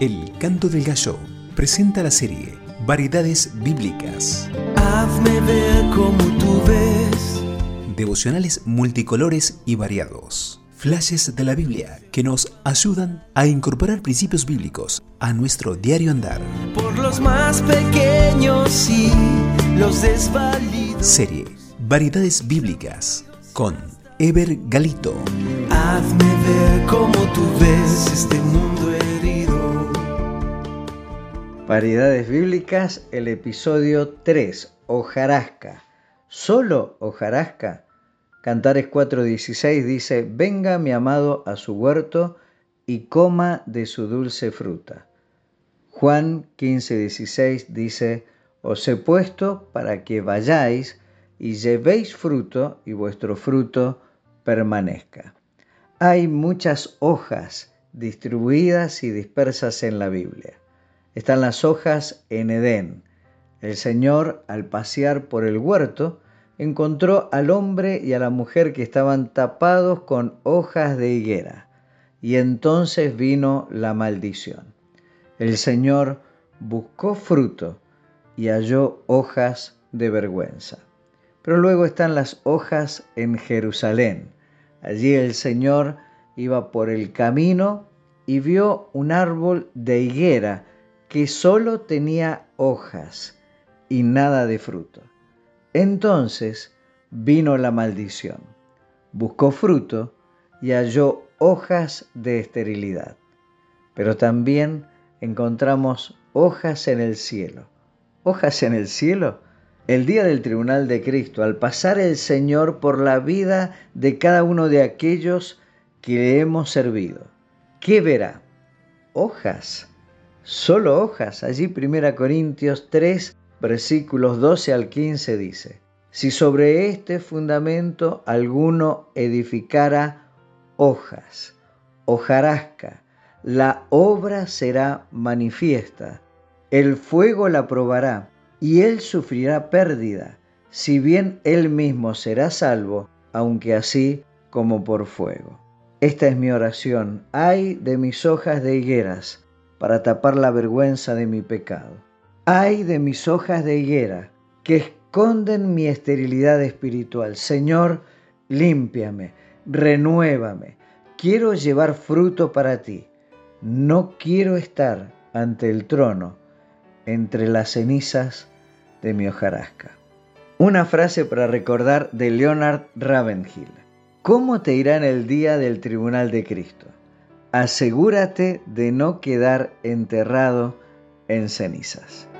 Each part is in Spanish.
El Canto del Gallo presenta la serie Variedades Bíblicas. Hazme ver como tú ves. Devocionales multicolores y variados. Flashes de la Biblia que nos ayudan a incorporar principios bíblicos a nuestro diario andar. Por los más pequeños y los desvalidos. Serie Variedades Bíblicas con Ever Galito. Hazme ver como tú ves este mundo herido. Variedades Bíblicas, el episodio 3, hojarasca. ¿Solo hojarasca? Cantares 4:16 dice, venga mi amado a su huerto y coma de su dulce fruta. Juan 15:16 dice, os he puesto para que vayáis y llevéis fruto y vuestro fruto permanezca. Hay muchas hojas distribuidas y dispersas en la Biblia. Están las hojas en Edén. El Señor, al pasear por el huerto, encontró al hombre y a la mujer que estaban tapados con hojas de higuera, y entonces vino la maldición. El Señor buscó fruto y halló hojas de vergüenza. Pero luego están las hojas en Jerusalén. Allí el Señor iba por el camino y vio un árbol de higuera que solo tenía hojas y nada de fruto. Entonces vino la maldición. Buscó fruto y halló hojas de esterilidad. Pero también encontramos hojas en el cielo. ¿Hojas en el cielo? El día del tribunal de Cristo, al pasar el Señor por la vida de cada uno de aquellos que le hemos servido. ¿Qué verá? Hojas. Solo hojas. Allí 1 Corintios 3, versículos 12 al 15 dice, si sobre este fundamento alguno edificara hojas, hojarasca, la obra será manifiesta, el fuego la probará y él sufrirá pérdida, si bien él mismo será salvo, aunque así como por fuego. Esta es mi oración, ay de mis hojas de higueras, para tapar la vergüenza de mi pecado. Ay de mis hojas de higuera, que esconden mi esterilidad espiritual. Señor, límpiame, renuévame. Quiero llevar fruto para ti. No quiero estar ante el trono, entre las cenizas de mi hojarasca. Una frase para recordar de Leonard Ravenhill. ¿Cómo te irá en el día del tribunal de Cristo? Asegúrate de no quedar enterrado en cenizas.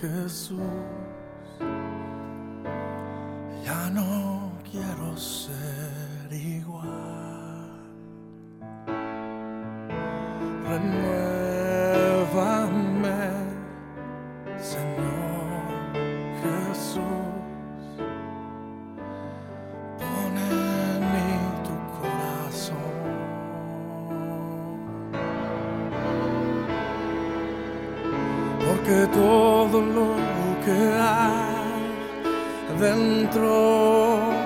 Jesús. Ya no quiero ser igual. Renuévame, Señor Jesús. Pon en mí tu corazón. Porque todo lo que hay dentro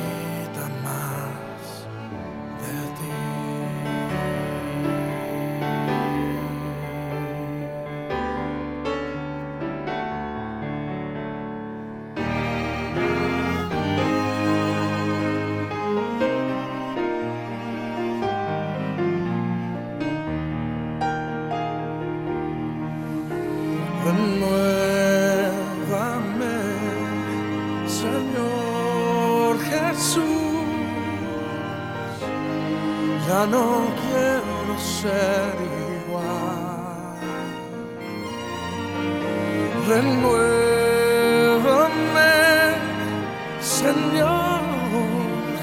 Renuévame, Señor Jesús. Ya no quiero ser igual. renuévame, Señor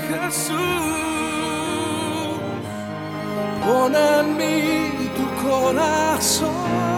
Jesús, pon en mí tu corazón,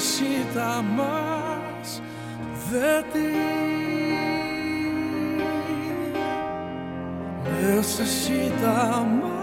necesita más de ti. Necesita más.